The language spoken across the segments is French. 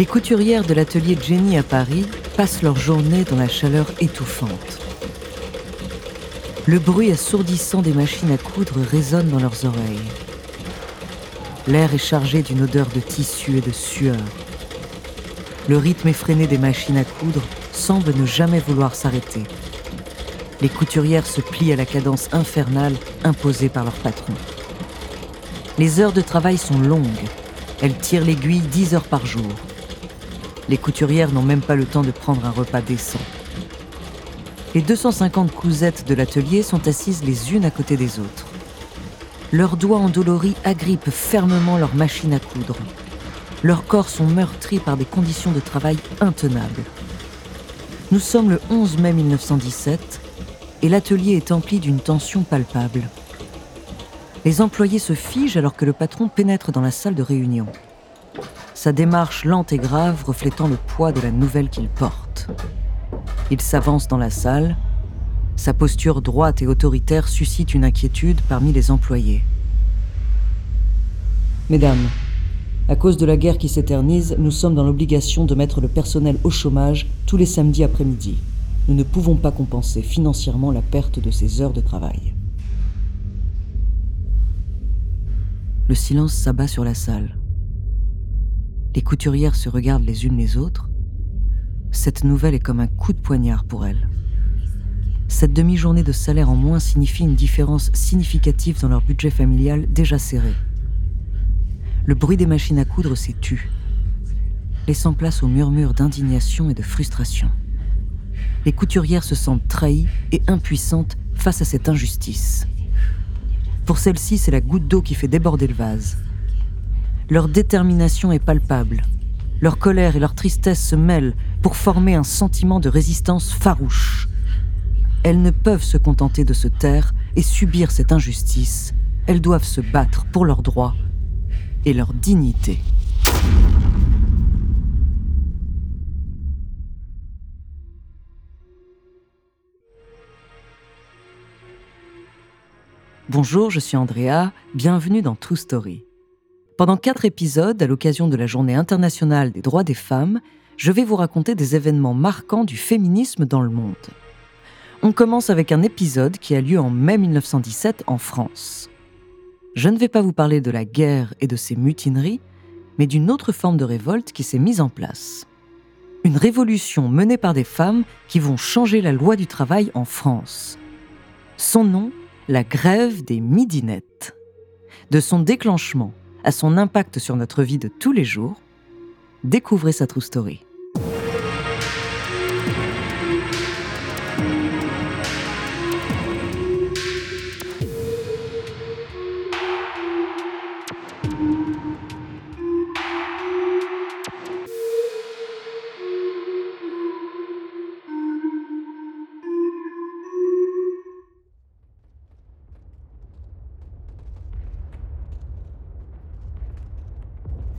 Les couturières de l'atelier Jenny à Paris passent leur journée dans la chaleur étouffante. Le bruit assourdissant des machines à coudre résonne dans leurs oreilles. L'air est chargé d'une odeur de tissu et de sueur. Le rythme effréné des machines à coudre semble ne jamais vouloir s'arrêter. Les couturières se plient à la cadence infernale imposée par leur patron. Les heures de travail sont longues. Elles tirent l'aiguille 10 heures par jour. Les couturières n'ont même pas le temps de prendre un repas décent. Les 250 cousettes de l'atelier sont assises les unes à côté des autres. Leurs doigts endoloris agrippent fermement leur machine à coudre. Leurs corps sont meurtris par des conditions de travail intenables. Nous sommes le 11 mai 1917 et l'atelier est empli d'une tension palpable. Les employés se figent alors que le patron pénètre dans la salle de réunion sa démarche lente et grave reflétant le poids de la nouvelle qu'il porte. Il s'avance dans la salle. Sa posture droite et autoritaire suscite une inquiétude parmi les employés. Mesdames, à cause de la guerre qui s'éternise, nous sommes dans l'obligation de mettre le personnel au chômage tous les samedis après-midi. Nous ne pouvons pas compenser financièrement la perte de ces heures de travail. Le silence s'abat sur la salle. Les couturières se regardent les unes les autres. Cette nouvelle est comme un coup de poignard pour elles. Cette demi-journée de salaire en moins signifie une différence significative dans leur budget familial déjà serré. Le bruit des machines à coudre s'est tu, laissant place aux murmures d'indignation et de frustration. Les couturières se sentent trahies et impuissantes face à cette injustice. Pour celles-ci, c'est la goutte d'eau qui fait déborder le vase. Leur détermination est palpable. Leur colère et leur tristesse se mêlent pour former un sentiment de résistance farouche. Elles ne peuvent se contenter de se taire et subir cette injustice. Elles doivent se battre pour leurs droits et leur dignité. Bonjour, je suis Andrea, bienvenue dans True Story. Pendant quatre épisodes, à l'occasion de la Journée internationale des droits des femmes, je vais vous raconter des événements marquants du féminisme dans le monde. On commence avec un épisode qui a lieu en mai 1917 en France. Je ne vais pas vous parler de la guerre et de ses mutineries, mais d'une autre forme de révolte qui s'est mise en place. Une révolution menée par des femmes qui vont changer la loi du travail en France. Son nom, la grève des midinettes. De son déclenchement à son impact sur notre vie de tous les jours, découvrez sa true story.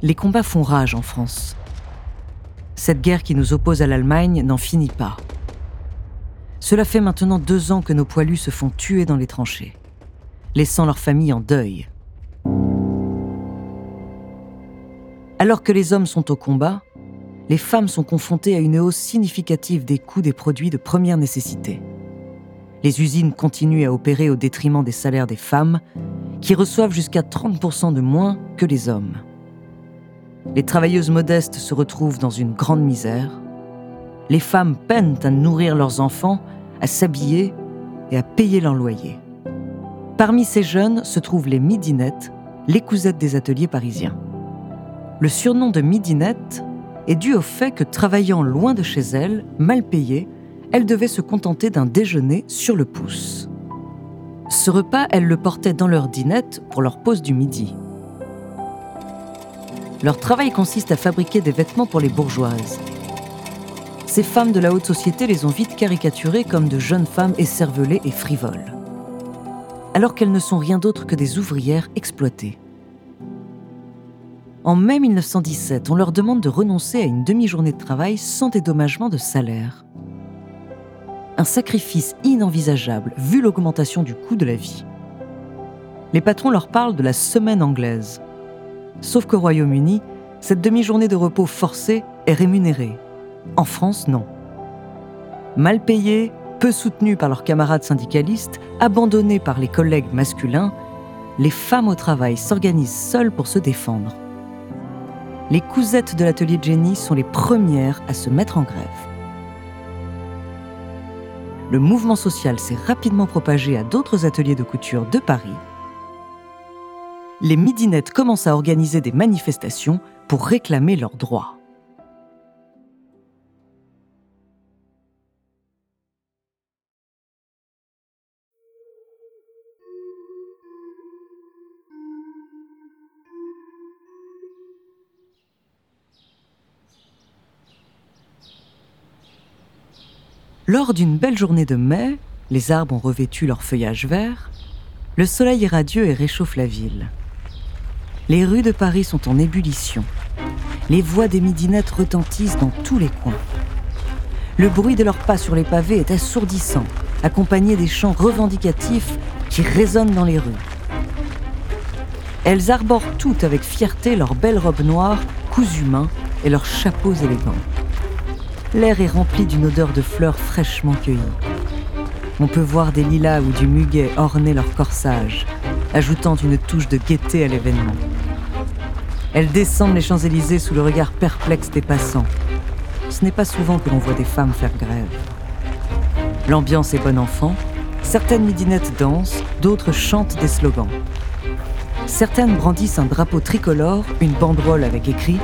Les combats font rage en France. Cette guerre qui nous oppose à l'Allemagne n'en finit pas. Cela fait maintenant deux ans que nos poilus se font tuer dans les tranchées, laissant leurs familles en deuil. Alors que les hommes sont au combat, les femmes sont confrontées à une hausse significative des coûts des produits de première nécessité. Les usines continuent à opérer au détriment des salaires des femmes, qui reçoivent jusqu'à 30% de moins que les hommes. Les travailleuses modestes se retrouvent dans une grande misère. Les femmes peinent à nourrir leurs enfants, à s'habiller et à payer leur loyer. Parmi ces jeunes se trouvent les midinettes, les cousettes des ateliers parisiens. Le surnom de midinette est dû au fait que travaillant loin de chez elles, mal payées, elles devaient se contenter d'un déjeuner sur le pouce. Ce repas, elles le portaient dans leur dinette pour leur pause du midi. Leur travail consiste à fabriquer des vêtements pour les bourgeoises. Ces femmes de la haute société les ont vite caricaturées comme de jeunes femmes écervelées et frivoles, alors qu'elles ne sont rien d'autre que des ouvrières exploitées. En mai 1917, on leur demande de renoncer à une demi-journée de travail sans dédommagement de salaire. Un sacrifice inenvisageable vu l'augmentation du coût de la vie. Les patrons leur parlent de la semaine anglaise. Sauf qu'au Royaume-Uni, cette demi-journée de repos forcé est rémunérée. En France, non. Mal payés, peu soutenus par leurs camarades syndicalistes, abandonnés par les collègues masculins, les femmes au travail s'organisent seules pour se défendre les cousettes de l'atelier Jenny sont les premières à se mettre en grève. Le mouvement social s'est rapidement propagé à d'autres ateliers de couture de Paris. Les midinettes commencent à organiser des manifestations pour réclamer leurs droits. Lors d'une belle journée de mai, les arbres ont revêtu leur feuillage vert, le soleil est radieux et réchauffe la ville. Les rues de Paris sont en ébullition. Les voix des midinettes retentissent dans tous les coins. Le bruit de leurs pas sur les pavés est assourdissant, accompagné des chants revendicatifs qui résonnent dans les rues. Elles arborent toutes avec fierté leurs belles robes noires cousues main et leurs chapeaux élégants l'air est rempli d'une odeur de fleurs fraîchement cueillies. On peut voir des lilas ou du muguet orner leur corsage, ajoutant une touche de gaieté à l'événement. Elles descendent les Champs-Élysées sous le regard perplexe des passants. Ce n'est pas souvent que l'on voit des femmes faire grève. L'ambiance est bon enfant. Certaines midinettes dansent, d'autres chantent des slogans. Certaines brandissent un drapeau tricolore, une banderole avec écrit ⁇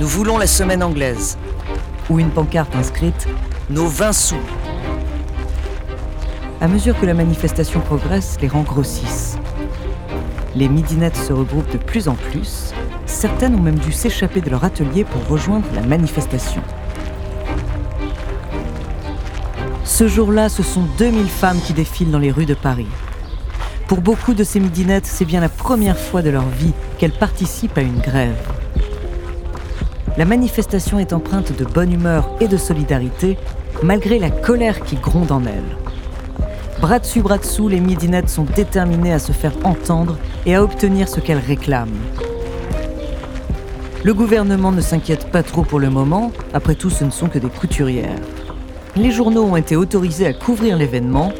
Nous voulons la semaine anglaise ⁇ ou une pancarte inscrite Nos 20 sous. À mesure que la manifestation progresse, les rangs grossissent. Les midinettes se regroupent de plus en plus. Certaines ont même dû s'échapper de leur atelier pour rejoindre la manifestation. Ce jour-là, ce sont 2000 femmes qui défilent dans les rues de Paris. Pour beaucoup de ces midinettes, c'est bien la première fois de leur vie qu'elles participent à une grève la manifestation est empreinte de bonne humeur et de solidarité, malgré la colère qui gronde en elle. Bras dessus, bras dessous, les midinettes sont déterminées à se faire entendre et à obtenir ce qu'elles réclament. Le gouvernement ne s'inquiète pas trop pour le moment, après tout ce ne sont que des couturières. Les journaux ont été autorisés à couvrir l'événement,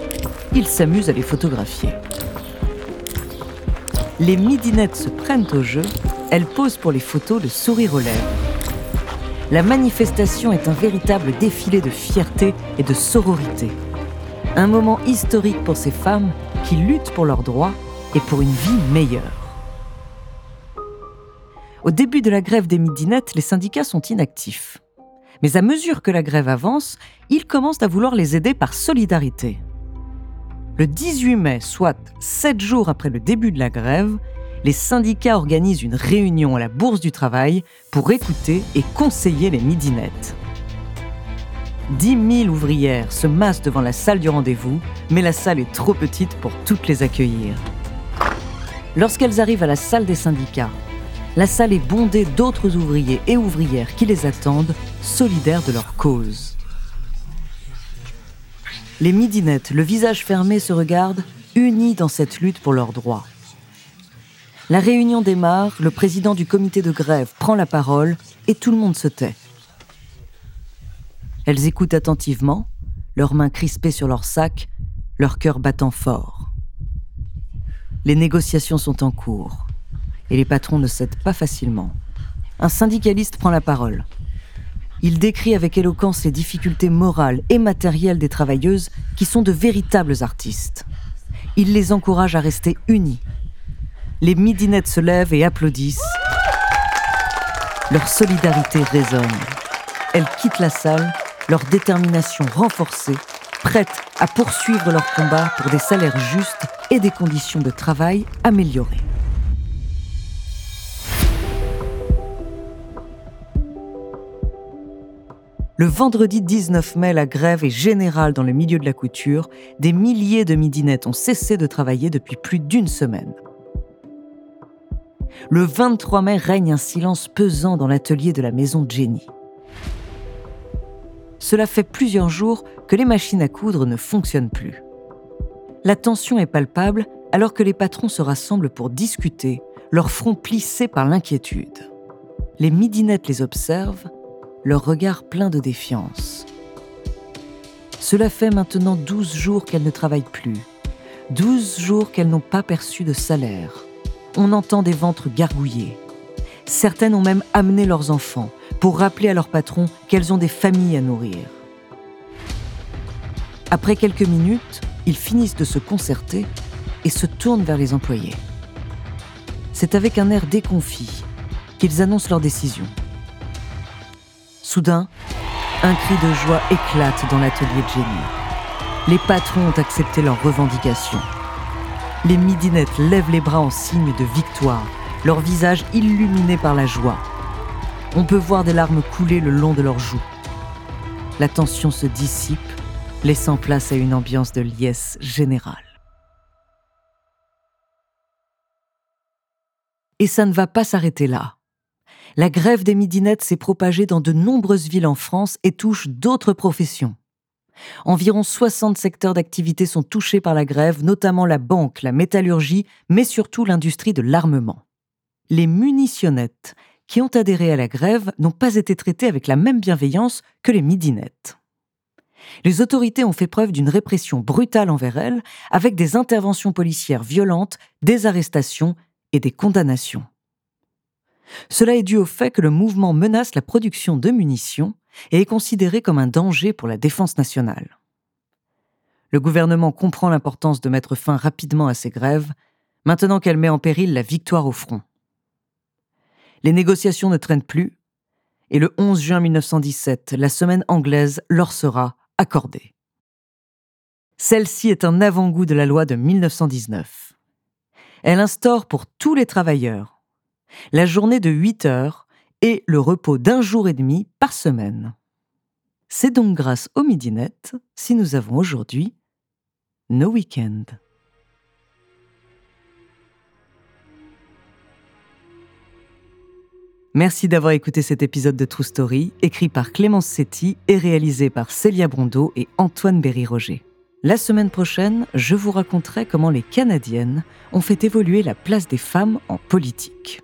ils s'amusent à les photographier. Les midinettes se prennent au jeu, elles posent pour les photos le sourire aux lèvres la manifestation est un véritable défilé de fierté et de sororité. Un moment historique pour ces femmes qui luttent pour leurs droits et pour une vie meilleure. Au début de la grève des midinettes, les syndicats sont inactifs. Mais à mesure que la grève avance, ils commencent à vouloir les aider par solidarité. Le 18 mai, soit sept jours après le début de la grève, les syndicats organisent une réunion à la Bourse du Travail pour écouter et conseiller les midinettes. 10 000 ouvrières se massent devant la salle du rendez-vous, mais la salle est trop petite pour toutes les accueillir. Lorsqu'elles arrivent à la salle des syndicats, la salle est bondée d'autres ouvriers et ouvrières qui les attendent, solidaires de leur cause. Les midinettes, le visage fermé, se regardent, unis dans cette lutte pour leurs droits. La réunion démarre, le président du comité de grève prend la parole et tout le monde se tait. Elles écoutent attentivement, leurs mains crispées sur leurs sacs, leur cœur battant fort. Les négociations sont en cours et les patrons ne cèdent pas facilement. Un syndicaliste prend la parole. Il décrit avec éloquence les difficultés morales et matérielles des travailleuses qui sont de véritables artistes. Il les encourage à rester unis. Les midinettes se lèvent et applaudissent. Leur solidarité résonne. Elles quittent la salle, leur détermination renforcée, prêtes à poursuivre leur combat pour des salaires justes et des conditions de travail améliorées. Le vendredi 19 mai, la grève est générale dans le milieu de la couture. Des milliers de midinettes ont cessé de travailler depuis plus d'une semaine. Le 23 mai règne un silence pesant dans l'atelier de la maison Jenny. Cela fait plusieurs jours que les machines à coudre ne fonctionnent plus. La tension est palpable alors que les patrons se rassemblent pour discuter, leur front plissé par l'inquiétude. Les midinettes les observent leur regard plein de défiance. Cela fait maintenant douze jours qu'elles ne travaillent plus, douze jours qu'elles n'ont pas perçu de salaire. On entend des ventres gargouiller. Certaines ont même amené leurs enfants pour rappeler à leur patron qu'elles ont des familles à nourrir. Après quelques minutes, ils finissent de se concerter et se tournent vers les employés. C'est avec un air déconfit qu'ils annoncent leur décision. Soudain, un cri de joie éclate dans l'atelier de Jenny. Les patrons ont accepté leurs revendications. Les midinettes lèvent les bras en signe de victoire, leur visage illuminé par la joie. On peut voir des larmes couler le long de leurs joues. La tension se dissipe, laissant place à une ambiance de liesse générale. Et ça ne va pas s'arrêter là la grève des midinettes s'est propagée dans de nombreuses villes en France et touche d'autres professions. Environ 60 secteurs d'activité sont touchés par la grève, notamment la banque, la métallurgie, mais surtout l'industrie de l'armement. Les munitionnettes qui ont adhéré à la grève n'ont pas été traitées avec la même bienveillance que les midinettes. Les autorités ont fait preuve d'une répression brutale envers elles, avec des interventions policières violentes, des arrestations et des condamnations. Cela est dû au fait que le mouvement menace la production de munitions et est considéré comme un danger pour la défense nationale. Le gouvernement comprend l'importance de mettre fin rapidement à ces grèves, maintenant qu'elle met en péril la victoire au front. Les négociations ne traînent plus, et le 11 juin 1917, la semaine anglaise leur sera accordée. Celle-ci est un avant-goût de la loi de 1919. Elle instaure pour tous les travailleurs, la journée de 8 heures et le repos d'un jour et demi par semaine. C'est donc grâce aux midinettes si nous avons aujourd'hui nos week-ends. Merci d'avoir écouté cet épisode de True Story, écrit par Clémence Setti et réalisé par Célia Brondeau et Antoine Berry-Roger. La semaine prochaine, je vous raconterai comment les Canadiennes ont fait évoluer la place des femmes en politique.